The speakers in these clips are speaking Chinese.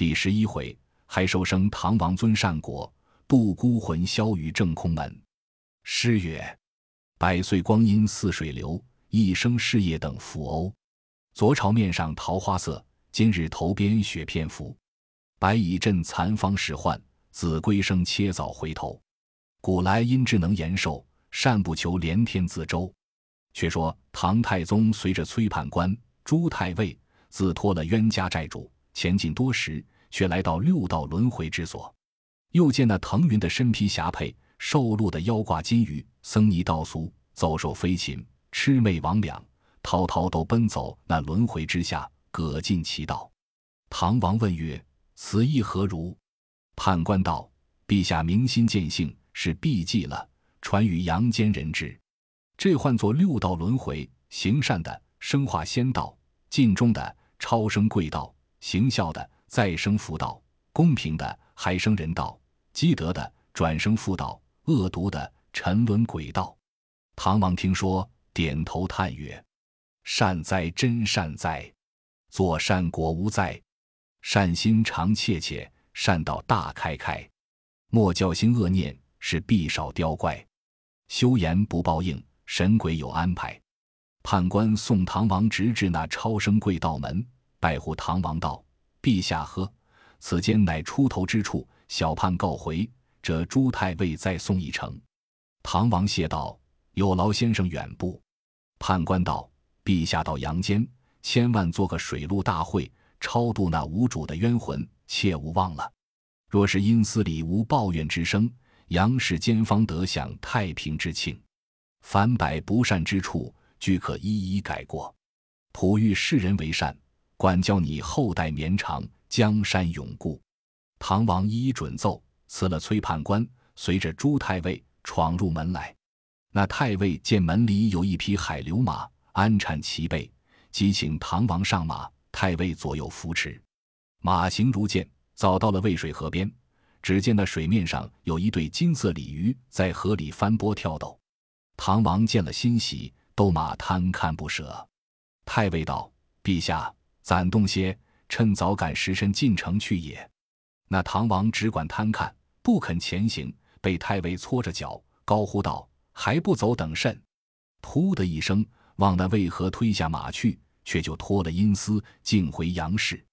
第十一回，还受生唐王尊善果，度孤魂消于正空门。诗曰：“百岁光阴似水流，一生事业等浮欧。昨朝面上桃花色，今日头边雪片浮。白蚁阵残芳始换，子规声切早回头。古来因智能延寿，善不求连天自周。”却说唐太宗随着崔判官、朱太尉，自托了冤家债主。前进多时，却来到六道轮回之所，又见那腾云的身披霞帔，瘦鹿的腰挂金鱼，僧尼道俗，走兽飞禽，魑魅魍魉，滔滔都奔走那轮回之下，各尽其道。唐王问曰：“此意何如？”判官道：“陛下明心见性，是必记了，传与阳间人之。这唤作六道轮回：行善的生化仙道，尽忠的超生贵道。”行孝的再生福道，公平的还生人道，积德的转生妇道，恶毒的沉沦鬼道。唐王听说，点头叹曰：“善哉，真善哉！做善果无哉？善心常切切，善道大开开。莫教心恶念，是必少雕怪。修言不报应，神鬼有安排。”判官送唐王直至那超生贵道门。拜护唐王道：“陛下呵，此间乃出头之处，小判告回。这朱太尉再送一程。”唐王谢道：“有劳先生远步。”判官道：“陛下到阳间，千万做个水陆大会，超度那无主的冤魂，切勿忘了。若是阴司里无抱怨之声，阳世间方得享太平之庆。凡百不善之处，俱可一一改过。普欲世人为善。”管教你后代绵长，江山永固。唐王一一准奏，辞了崔判官，随着朱太尉闯入门来。那太尉见门里有一匹海流马，安产齐备，即请唐王上马。太尉左右扶持，马行如箭，早到了渭水河边。只见那水面上有一对金色鲤鱼在河里翻波跳斗。唐王见了欣喜，逗马贪看不舍。太尉道：“陛下。”暂动些，趁早赶时辰进城去也。那唐王只管贪看，不肯前行，被太尉搓着脚，高呼道：“还不走，等甚？”噗的一声，往那渭河推下马去，却就脱了阴司，径回杨氏。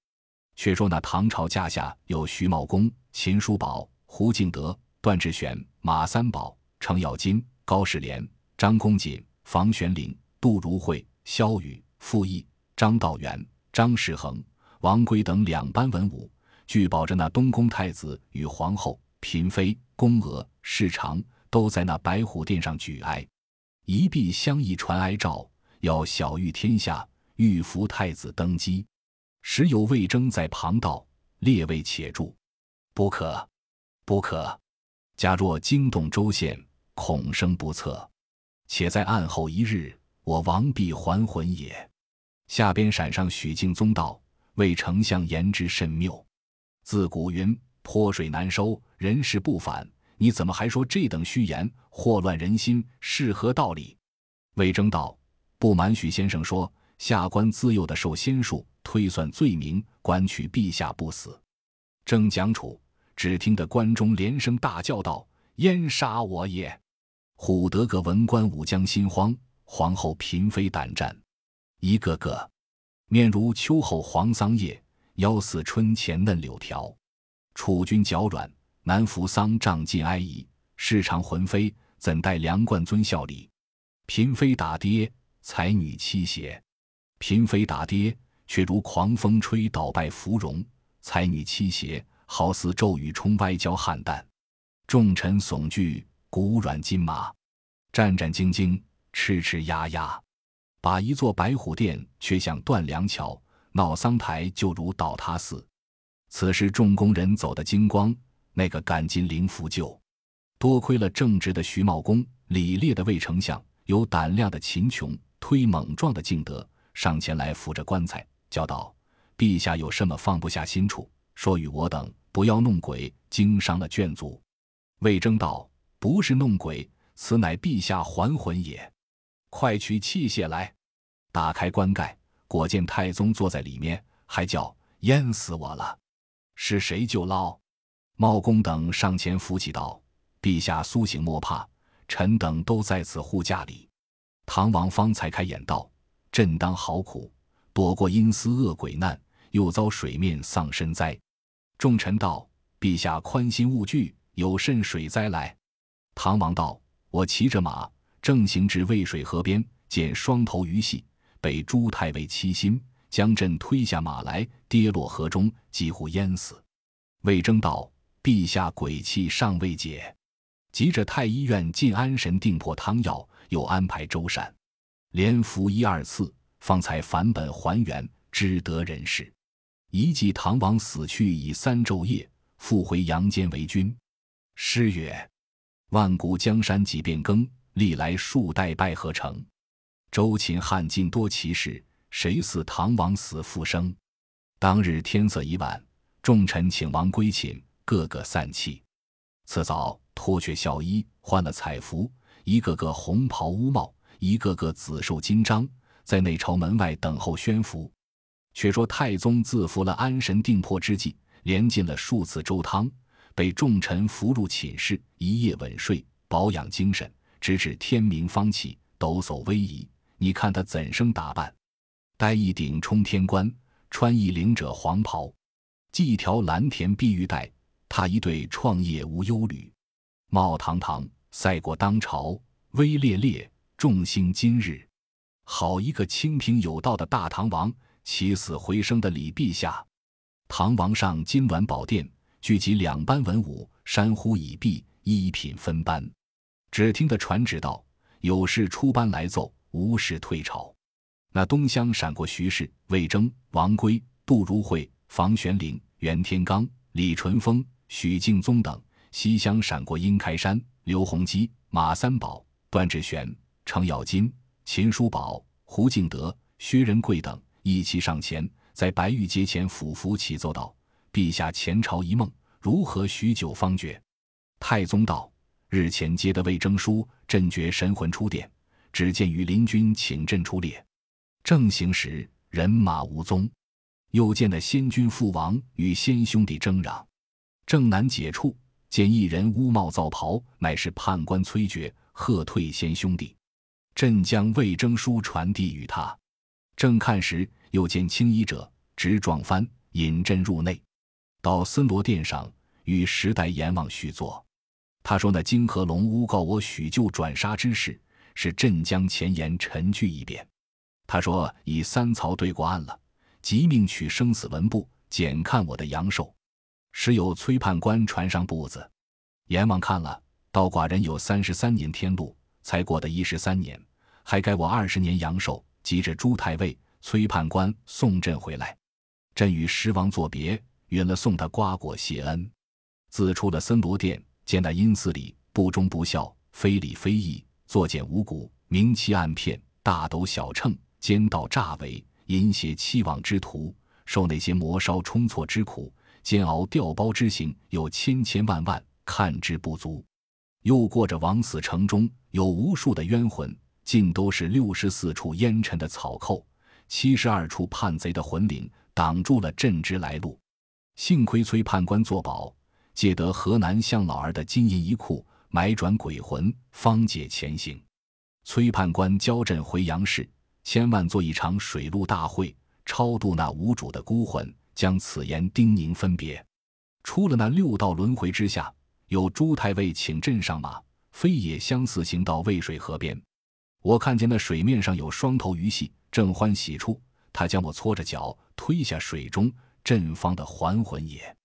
却说那唐朝驾下有徐茂公、秦叔宝、胡敬德、段志玄、马三宝、程咬金、高士廉、张公瑾、房玄龄、杜如晦、萧雨、傅毅、张道元。张士恒、王圭等两班文武，据保着那东宫太子与皇后、嫔妃、宫娥、侍长，都在那白虎殿上举哀，一臂相议传哀诏，要晓谕天下，欲扶太子登基。时有魏征在旁道：“列位且住，不可，不可！假若惊动州县，恐生不测。且在案后一日，我王必还魂也。”下边闪上许敬宗道：“魏丞相言之甚谬。自古云泼水难收，人事不反。你怎么还说这等虚言，祸乱人心，是何道理？”魏征道：“不瞒许先生说，下官自幼的受仙术，推算罪名，官取陛下不死。”正讲处，只听得关中连声大叫道：“燕杀我也！”唬得个文官武将心慌，皇后嫔妃胆战。一个个面如秋后黄桑叶，腰似春前嫩柳条。楚君脚软，难扶桑帐尽哀夷。世常魂飞，怎待梁冠尊效礼？嫔妃打跌，才女妻邪。嫔妃打跌，却如狂风吹倒败芙蓉；才女妻邪，好似骤雨冲歪交汉旦。众臣悚惧，骨软筋麻，战战兢兢，哧哧呀呀。把一座白虎殿，却像断梁桥；闹桑台，就如倒塌寺。此时众工人走得精光，那个赶进灵符救。多亏了正直的徐茂公、礼烈的魏丞相，有胆量的秦琼，推猛壮的敬德，上前来扶着棺材，叫道：“陛下有什么放不下心处，说与我等，不要弄鬼，惊伤了眷族。”魏征道：“不是弄鬼，此乃陛下还魂也。”快取器械来！打开棺盖，果见太宗坐在里面，还叫淹死我了。是谁救捞？茂公等上前扶起道：“陛下苏醒莫怕，臣等都在此护驾里。”唐王方才开眼道：“朕当好苦，躲过阴司恶鬼难，又遭水面丧身灾。”众臣道：“陛下宽心勿惧，有甚水灾来？”唐王道：“我骑着马，正行至渭水河边，见双头鱼戏，被朱太尉欺心，将朕推下马来，跌落河中，几乎淹死。”魏征道：“陛下鬼气尚未解。”急着太医院进安神定魄汤药。又安排周善，连服一二次，方才返本还原，知得人事。一记唐王死去已三昼夜，复回阳间为君。诗曰：“万古江山几变更，历来数代拜何成？周秦汉晋多奇事，谁似唐王死复生？”当日天色已晚，众臣请王归寝，个个散气。次早脱却孝衣，换了彩服。一个个红袍乌帽，一个个紫绶金章，在内朝门外等候宣符。却说太宗自服了安神定魄之剂，连进了数次粥汤，被众臣扶入寝室，一夜稳睡，保养精神，直至天明方起，抖擞威仪。你看他怎生打扮？戴一顶冲天冠，穿一领者黄袍，系一条蓝田碧玉带，他一对创业无忧虑，貌堂堂。赛过当朝，威烈烈，众星今日。好一个清平有道的大唐王，起死回生的李陛下。唐王上金銮宝殿，聚集两班文武，山呼已毕，一品分班。只听得传旨道：有事出班来奏，无事退朝。那东乡闪过徐氏、魏征、王圭、杜如晦、房玄龄、袁天罡、李淳风、许敬宗等；西乡闪过殷开山。刘弘基、马三宝、段志玄、程咬金、秦叔宝、胡敬德、薛仁贵等一齐上前，在白玉阶前俯伏起奏道：“陛下前朝一梦，如何许久方觉？”太宗道：“日前接的魏征书，朕觉神魂出殿，只见羽林军请朕出列，正行时人马无踪，又见那先君父王与先兄弟争嚷，正难解处。”见一人乌帽皂袍，乃是判官崔珏，喝退仙兄弟。朕将魏征书传递与他。正看时，又见青衣者执撞幡，引朕入内，到森罗殿上与时代阎王叙作。他说：“那金河龙诬告我许舅转杀之事，是朕将前言陈句一遍。”他说：“已三曹对过案了，即命取生死文簿，检看我的阳寿。”时有崔判官传上簿子，阎王看了，道寡人有三十三年天禄，才过的一十三年，还该我二十年阳寿。急着朱太尉、崔判官送朕回来，朕与十王作别，允了送他瓜果谢恩。自出了森罗殿，见那阴司里不忠不孝、非礼非义、作茧无辜、明欺暗骗、大斗小秤、奸盗诈伪、淫邪欺妄之徒，受那些磨烧冲错之苦。煎熬调包之刑有千千万万，看之不足。又过着枉死城中有无数的冤魂，尽都是六十四处烟尘的草寇，七十二处叛贼的魂灵，挡住了朕之来路。幸亏崔判官作保，借得河南向老儿的金银一库，买转鬼魂，方解前行。崔判官教朕回阳市，千万做一场水陆大会，超度那无主的孤魂。将此言叮咛分别，出了那六道轮回之下，有朱太尉请镇上马，飞也相似行到渭水河边。我看见那水面上有双头鱼戏，正欢喜处，他将我搓着脚推下水中，朕方的还魂也。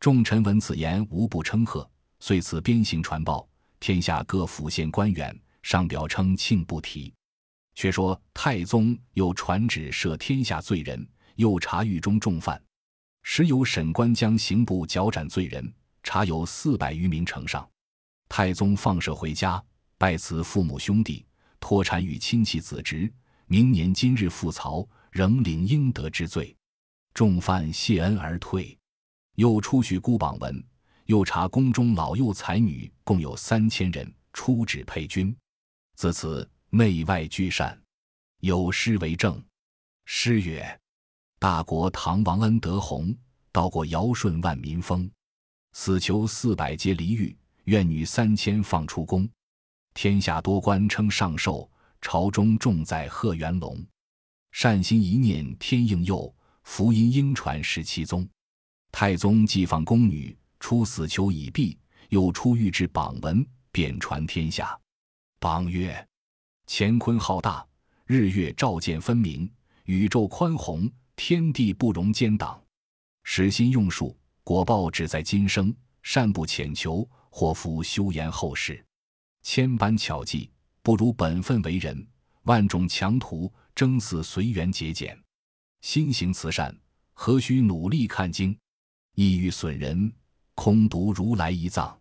众臣闻此言，无不称贺。遂此鞭刑传报天下各府县官员，上表称庆不提。却说太宗又传旨赦天下罪人，又查狱中重犯。时有审官将刑部绞斩罪人，查有四百余名呈上。太宗放赦回家，拜辞父母兄弟，脱产与亲戚子侄。明年今日复曹，仍领应得之罪。众犯谢恩而退。又出许孤榜文，又查宫中老幼才女共有三千人，出旨配军。自此内外俱善。有诗为证。诗曰。大国唐王恩德宏，道过尧舜万民封。死囚四百皆离狱，怨女三千放出宫。天下多官称上寿，朝中重在贺元龙。善心一念天应佑，福音应传十七宗。太宗既放宫女，出死囚已毕，又出狱制榜文，便传天下。榜曰：乾坤浩大，日月照见分明，宇宙宽宏，天地不容奸党。使心用术，果报只在今生。善不浅求，祸福休言后世。千般巧计，不如本分为人；万种强图，争似随缘节俭。心行慈善，何须努力看经？意欲损人，空读如来一藏。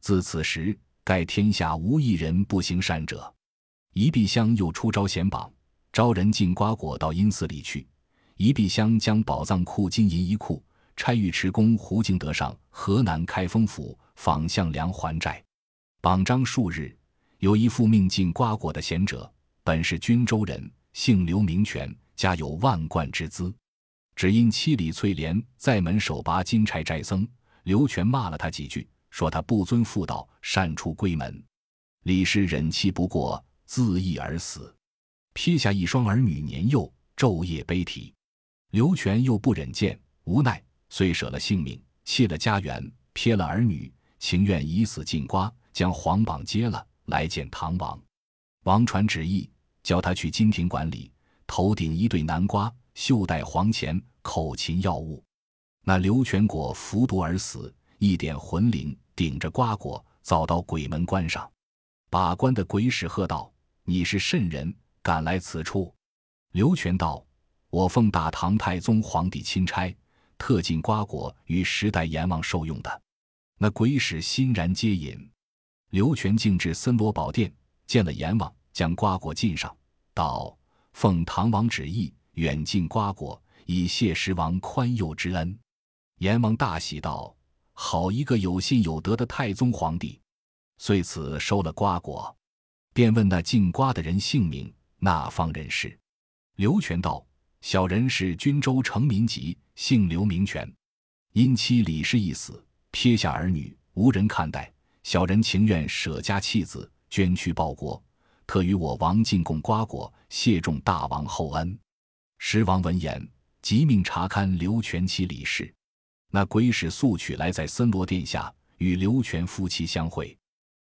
自此时，盖天下无一人不行善者。一碧香又出招贤榜，招人进瓜果到阴寺里去。一碧香将宝藏库金银一库。差尉迟恭胡敬德上河南开封府访项梁还债，榜章数日，有一复命进瓜果的贤者，本是均州人，姓刘名权，家有万贯之资，只因妻李翠莲在门手拔金钗斋僧，刘全骂了他几句，说他不遵妇道，擅出闺门。李氏忍气不过，自缢而死。撇下一双儿女年幼，昼夜悲啼。刘全又不忍见，无奈。遂舍了性命，弃了家园，撇了儿女，情愿以死进瓜，将皇榜揭了，来见唐王。王传旨意，叫他去金庭馆里，头顶一对南瓜，袖带黄钱，口噙药物。那刘全果服毒而死，一点魂灵，顶着瓜果，早到鬼门关上。把关的鬼使喝道：“你是甚人，敢来此处？”刘全道：“我奉大唐太宗皇帝钦差。”特进瓜果与时代阎王受用的，那鬼使欣然接引。刘全径至森罗宝殿，见了阎王，将瓜果进上，道：“奉唐王旨意，远进瓜果，以谢十王宽宥之恩。”阎王大喜道：“好一个有信有德的太宗皇帝！”遂此收了瓜果，便问那进瓜的人姓名，那方人士。刘全道。小人是均州成民籍，姓刘名权，因妻李氏一死，撇下儿女，无人看待。小人情愿舍家弃子，捐躯报国，特与我王进贡瓜果，谢重大王厚恩。时王闻言，即命查勘刘全妻李氏。那鬼使速取来，在森罗殿下与刘全夫妻相会，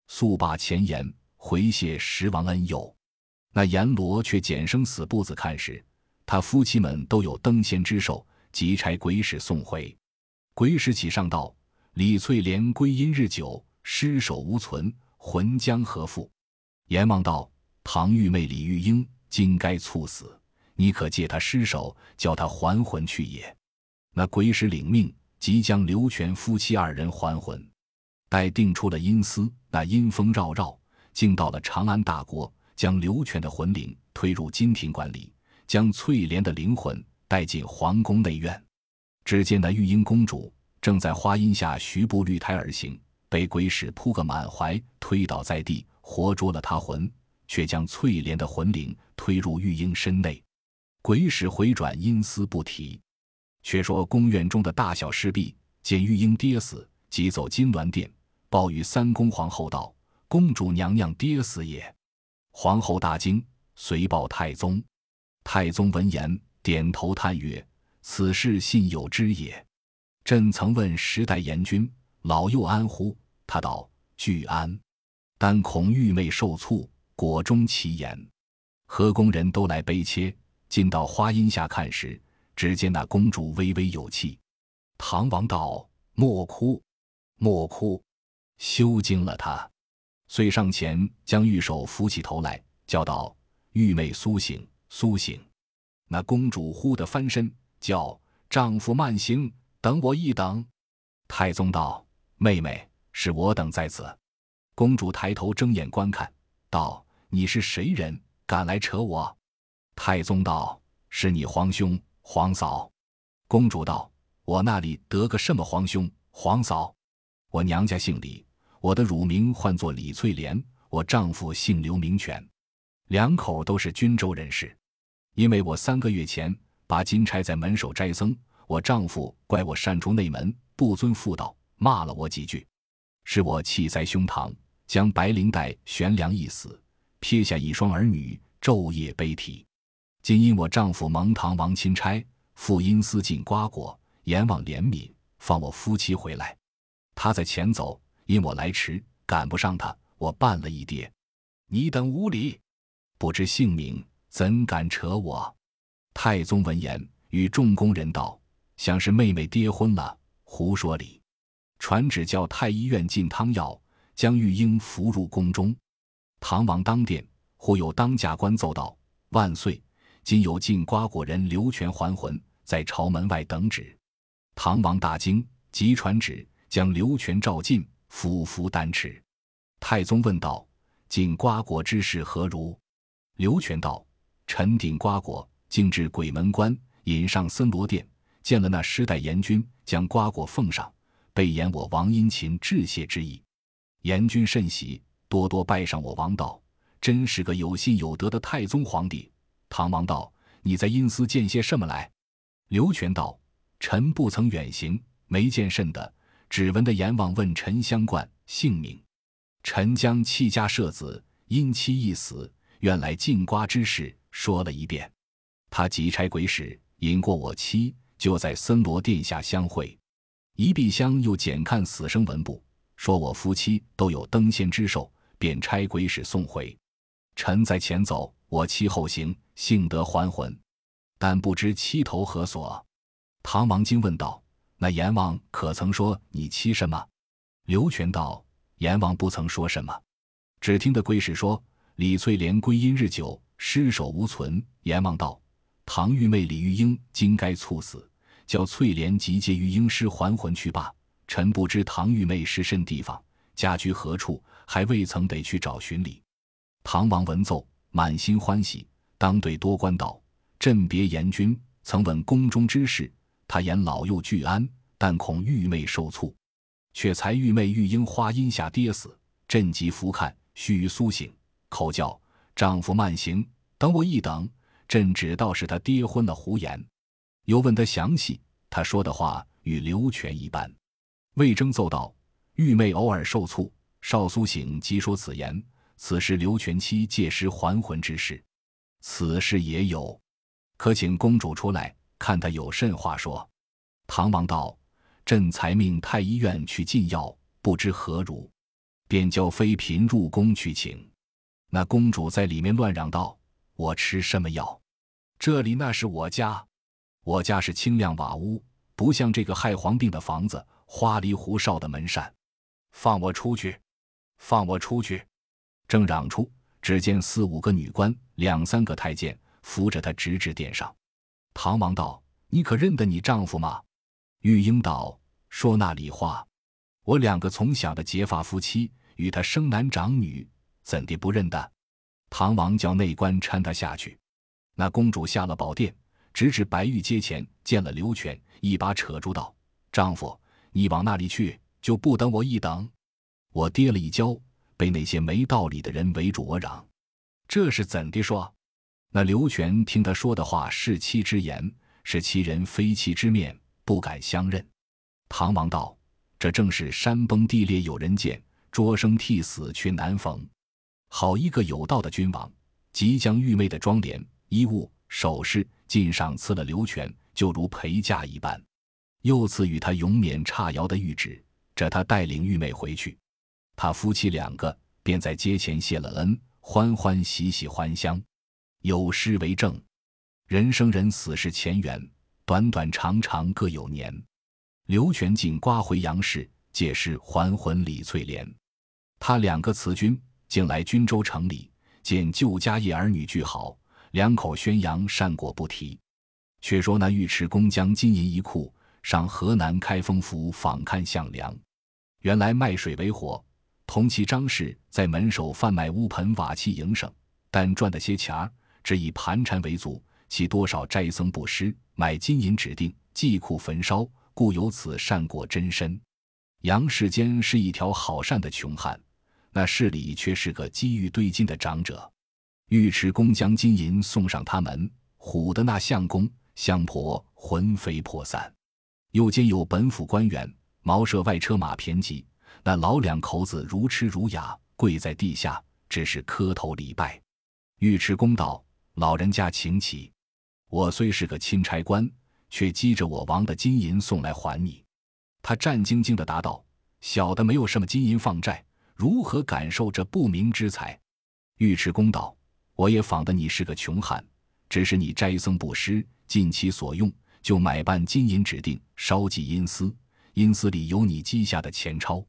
速罢前言，回谢时王恩佑。那阎罗却减生死簿子看时。他夫妻们都有登仙之寿，即差鬼使送回。鬼使起上道：“李翠莲归阴日久，尸首无存，魂将何复？”阎王道：“唐玉妹李玉英今该猝死，你可借他尸首，叫他还魂去也。”那鬼使领命，即将刘全夫妻二人还魂。待定出了阴司，那阴风绕绕，竟到了长安大国，将刘全的魂灵推入金庭馆里。将翠莲的灵魂带进皇宫内院，只见那玉英公主正在花荫下徐步绿苔而行，被鬼使扑个满怀，推倒在地，活捉了她魂，却将翠莲的魂灵推入玉英身内。鬼使回转阴司不提。却说宫院中的大小侍婢见玉英跌死，即走金銮殿，报与三宫皇后道：“公主娘娘跌死也。”皇后大惊，随报太宗。太宗闻言，点头叹曰：“此事信有之也。朕曾问时代阎君老幼安乎？他道：俱安，但恐玉妹受卒，果中其言。何宫人都来悲切，进到花荫下看时，只见那公主微微有气。唐王道：莫哭，莫哭，休惊了她。遂上前将玉手扶起头来，叫道：玉妹苏醒。”苏醒，那公主忽地翻身，叫丈夫慢行，等我一等。太宗道：“妹妹，是我等在此。”公主抬头睁眼观看，道：“你是谁人？敢来扯我？”太宗道：“是你皇兄、皇嫂。”公主道：“我那里得个什么皇兄、皇嫂？我娘家姓李，我的乳名唤作李翠莲，我丈夫姓刘名权，两口都是均州人士。”因为我三个月前把金钗在门首斋僧，我丈夫怪我擅出内门，不遵妇道，骂了我几句，使我气在胸膛，将白绫带悬梁一死，撇下一双儿女，昼夜悲啼。今因我丈夫蒙唐王钦差，复因私进瓜果，阎王怜悯，放我夫妻回来。他在前走，因我来迟，赶不上他，我绊了一跌。你等无礼，不知姓名，怎敢扯我？太宗闻言，与众宫人道：“想是妹妹跌昏了，胡说理。”传旨叫太医院进汤药，将玉英扶入宫中。唐王当殿，忽有当驾官奏道：“万岁！”今有进瓜果人刘全还魂，在朝门外等旨。唐王大惊，即传旨将刘全召进，俯伏丹池。太宗问道：“进瓜果之事何如？”刘全道：“臣顶瓜果，径至鬼门关，引上森罗殿，见了那师代阎君，将瓜果奉上，备言我王殷勤致谢之意。阎君甚喜，多多拜上我王道，真是个有信有德的太宗皇帝。”唐王道：“你在阴司见些什么来？”刘全道：“臣不曾远行，没见甚的，只闻得阎王问臣相冠姓名。臣将弃家舍子，因妻一死，愿来进瓜之事说了一遍。他急差鬼使引过我妻，就在森罗殿下相会。一闭香又检看死生文部，说我夫妻都有登仙之寿，便差鬼使送回。臣在前走。”我妻后行，幸得还魂，但不知妻头何所。唐王惊问道：“那阎王可曾说你妻什么？”刘全道：“阎王不曾说什么，只听得归使说李翠莲归阴日久，尸首无存。阎王道：唐玉妹李玉英今该猝死，叫翠莲即借玉英尸还魂去罢。臣不知唐玉妹是甚地方，家居何处，还未曾得去找寻礼。”唐王闻奏。满心欢喜，当对多官道：“朕别阎君，曾问宫中之事，他言老幼俱安，但恐玉妹受促，却才玉妹玉英花荫下跌死。朕即扶看，须臾苏醒，口叫丈夫慢行，等我一等。朕只道是他跌昏了，胡言。又问他详细，他说的话与刘全一般。魏征奏道：玉妹偶尔受促，少苏醒，即说此言。”此时刘全妻借尸还魂之事，此事也有，可请公主出来看他有甚话说。唐王道：“朕才命太医院去进药，不知何如，便叫妃嫔入宫去请。”那公主在里面乱嚷道：“我吃什么药？这里那是我家，我家是清亮瓦屋，不像这个害皇病的房子，花里胡哨的门扇。放我出去！放我出去！”正嚷出，只见四五个女官，两三个太监扶着她直至殿上。唐王道：“你可认得你丈夫吗？”玉英道：“说那里话？我两个从小的结发夫妻，与他生男长女，怎地不认得？”唐王叫内官搀她下去。那公主下了宝殿，直至白玉阶前，见了刘全，一把扯住道：“丈夫，你往那里去？就不等我一等？”我跌了一跤。被那些没道理的人围住我嚷：“这是怎的说？”那刘全听他说的话是妻之言，是其人非妻之面，不敢相认。唐王道：“这正是山崩地裂有人见，捉生替死却难逢。好一个有道的君王！即将玉妹的妆奁、衣物、首饰尽赏赐了刘全，就如陪嫁一般，又赐予他永免差徭的谕旨，这他带领玉妹回去。”他夫妻两个便在街前谢了恩，欢欢喜喜还乡。有诗为证：“人生人死是前缘，短短长长各有年。刘全进刮回杨氏，借尸还魂李翠莲。他两个辞君，竟来均州城里，见旧家业儿女俱好，两口宣扬善果不提。却说那尉迟恭将金银一库上河南开封府访看项梁，原来卖水为活。”同其张氏在门首贩卖乌盆瓦器营生，但赚的些钱儿，只以盘缠为足。其多少斋僧布施，买金银指定，祭库焚烧，故有此善果真身。杨世坚是一条好善的穷汉，那市里却是个积玉堆金的长者。尉迟恭将金银送上他门，唬得那相公相婆魂飞魄散。又兼有本府官员茅舍外车马骈疾，那老两口子如痴如哑，跪在地下，只是磕头礼拜。尉迟恭道：“老人家请起，我虽是个钦差官，却积着我王的金银送来还你。”他战兢兢地答道：“小的没有什么金银放债，如何感受这不明之财？”尉迟恭道：“我也仿得你是个穷汉，只是你斋僧布施，尽其所用，就买办金银指定，烧祭阴司，阴司里有你积下的钱钞。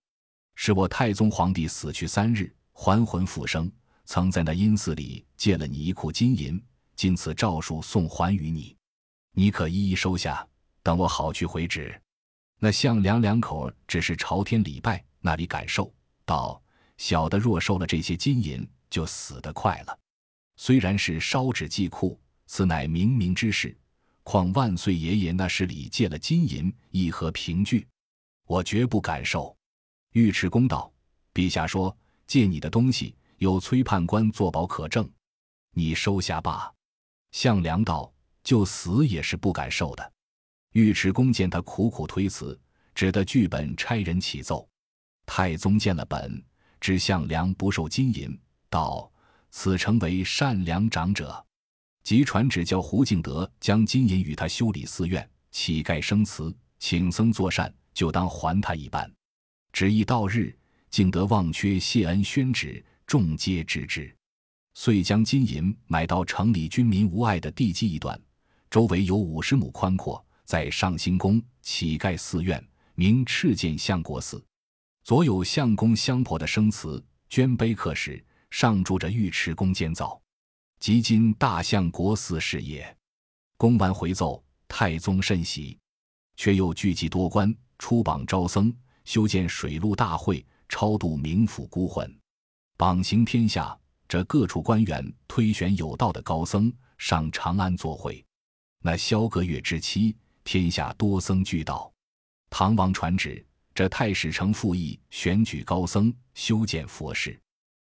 是我太宗皇帝死去三日，还魂复生。”曾在那阴寺里借了你一库金银，今此诏书送还于你，你可一一收下，等我好去回旨。那项梁两口只是朝天礼拜，那里敢受？道小的若收了这些金银，就死得快了。虽然是烧纸祭库，此乃冥冥之事，况万岁爷爷那时里借了金银，亦何凭据？我绝不敢受。尉迟恭道：陛下说借你的东西。有崔判官作保可证，你收下罢。项梁道：“就死也是不敢受的。”尉迟恭见他苦苦推辞，只得剧本差人启奏。太宗见了本，知项梁不受金银，道：“此诚为善良长者。”即传旨叫胡敬德将金银与他修理寺院，乞丐生祠，请僧作善，就当还他一般。旨意到日，敬德忘缺谢恩宣旨。众皆知之，遂将金银买到城里军民无碍的地基一段，周围有五十亩宽阔，在上兴宫乞丐寺院，名赤剑相国寺。左有相公相婆的生祠，捐碑刻石，上铸着尉迟恭监造，即今大相国寺是也。公完回奏，太宗甚喜，却又聚集多官，出榜招僧，修建水陆大会，超度冥府孤魂。榜行天下，这各处官员推选有道的高僧上长安作会。那萧阁月之期，天下多僧俱道。唐王传旨，这太史丞傅毅选举高僧修建佛事。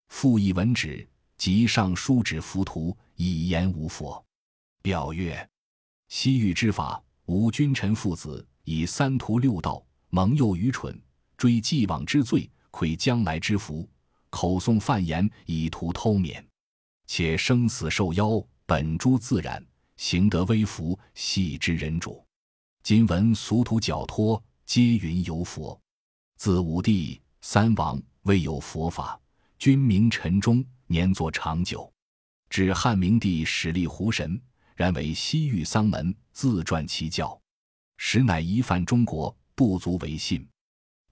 傅毅闻旨，即上书指浮屠，以言无佛。表曰：西域之法，无君臣父子以三途六道蒙诱愚蠢，追既往之罪，愧将来之福。口诵犯言以图偷免，且生死受邀本诸自然，行得微服系之人主。今闻俗土矫脱，皆云有佛。自武帝三王未有佛法，君明臣忠，年作长久。至汉明帝始立胡神，然为西域丧门，自传其教，实乃一犯中国，不足为信。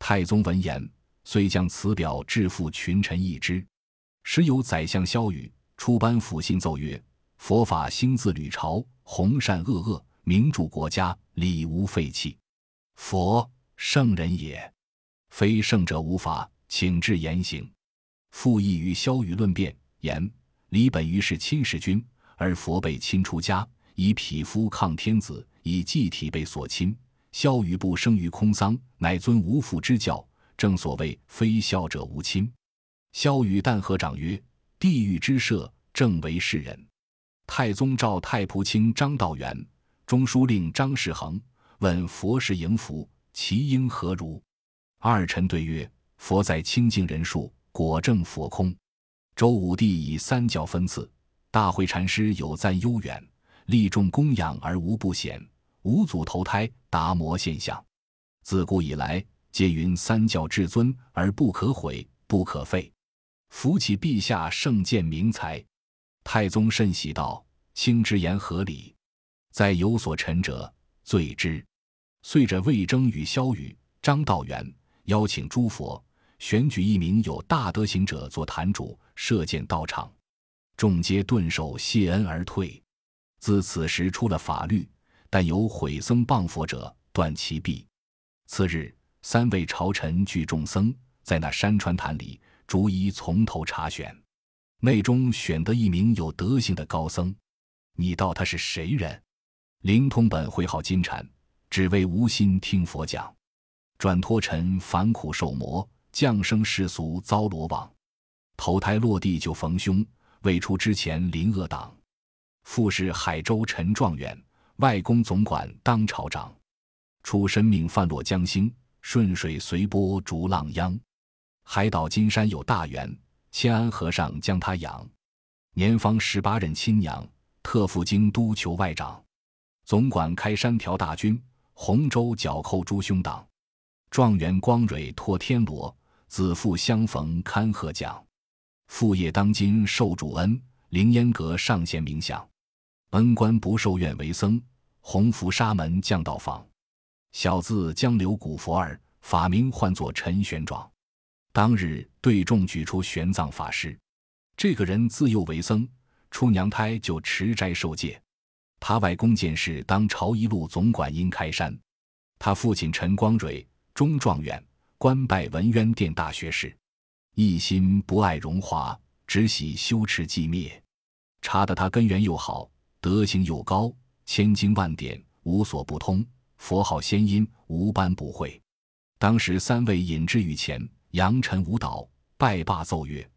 太宗闻言。遂将此表致付群臣议之。时有宰相萧瑀出班府信奏曰：“佛法兴自吕朝，弘善恶恶，明主国家，礼无废弃。佛圣人也，非圣者无法，请至言行。”复议与萧瑀论辩，言礼本于是亲使君，而佛被亲出家，以匹夫抗天子，以祭体被所亲。萧瑀不生于空桑，乃尊无父之教。正所谓非孝者无亲。萧瑀但合掌曰：“地狱之设，正为世人。”太宗召太仆卿张道元、中书令张士恒问佛事迎福，其应何如？二臣对曰：“佛在清净人数，果正佛空。”周武帝以三教分赐，大会禅师有赞悠远，利众供养而无不显，五祖投胎达摩现象。自古以来。皆云三教至尊而不可毁不可废，扶起陛下圣鉴明才。太宗甚喜道：“卿之言合理，在有所陈者，罪之。”遂着魏征与萧瑀、张道元邀请诸佛，选举一名有大德行者做坛主，设建道场。众皆顿首谢恩而退。自此时出了法律，但有毁僧谤佛者，断其臂。次日。三位朝臣聚众僧，在那山川坛里逐一从头查选，内中选得一名有德行的高僧。你道他是谁人？灵通本会好金蝉，只为无心听佛讲。转脱尘凡苦受磨，降生世俗遭罗网。投胎落地就逢凶，未出之前临恶党。复是海州陈状元，外公总管当朝长，出身命范落江兴，顺水随波逐浪央。海岛金山有大员，迁安和尚将他养。年方十八，任亲娘，特赴京都求外长。总管开山调大军，洪州剿寇诸兄党。状元光蕊托天罗，子父相逢堪贺奖。父业当今受主恩，凌烟阁上贤名相。恩官不受愿为僧，弘福沙门降道访。小字江流古佛儿，法名唤作陈玄奘。当日对众举出玄奘法师。这个人自幼为僧，出娘胎就持斋受戒。他外公见事当朝一路总管因开山，他父亲陈光蕊中状元，官拜文渊殿大学士，一心不爱荣华，只喜修持寂灭。查得他根源又好，德行又高，千经万典无所不通，佛号仙音无般不会。当时三位引之于前，扬尘舞蹈，拜罢奏乐。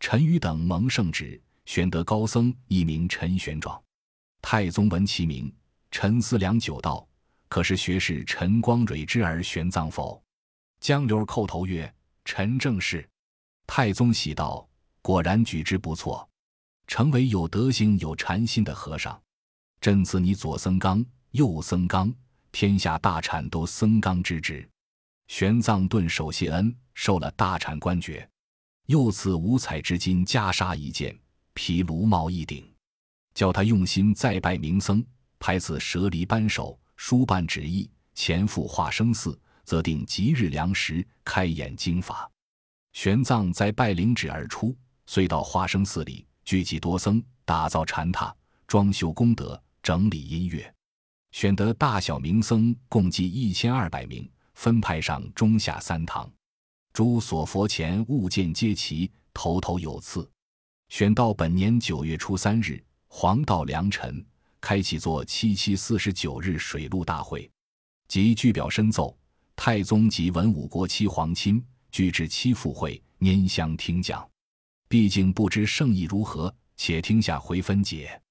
陈宇等蒙圣旨，选得高僧，一名陈玄奘。太宗闻其名，沉思良久，道：“可是学士陈光蕊之儿玄奘否？”江流叩头曰：“陈正是。”太宗喜道：“果然举之不错，成为有德行、有禅心的和尚。朕赐你左僧纲、右僧纲，天下大产都僧纲之职。”玄奘顿首谢恩，受了大产官爵。又赐五彩之金袈裟一件，皮卢帽一顶，叫他用心再拜名僧，派赐舍离扳手，书办旨意，前赴化生寺，则定吉日良时，开演经法。玄奘在拜领旨而出，遂到化生寺里聚集多僧，打造禅塔，装修功德，整理音乐，选得大小名僧共计一千二百名，分派上中下三堂。诸所佛前物件皆齐，头头有次。选到本年九月初三日，黄道良辰，开启做七七四十九日水陆大会。即具表申奏，太宗及文武国戚皇亲俱至七赴会，拈香听讲。毕竟不知圣意如何，且听下回分解。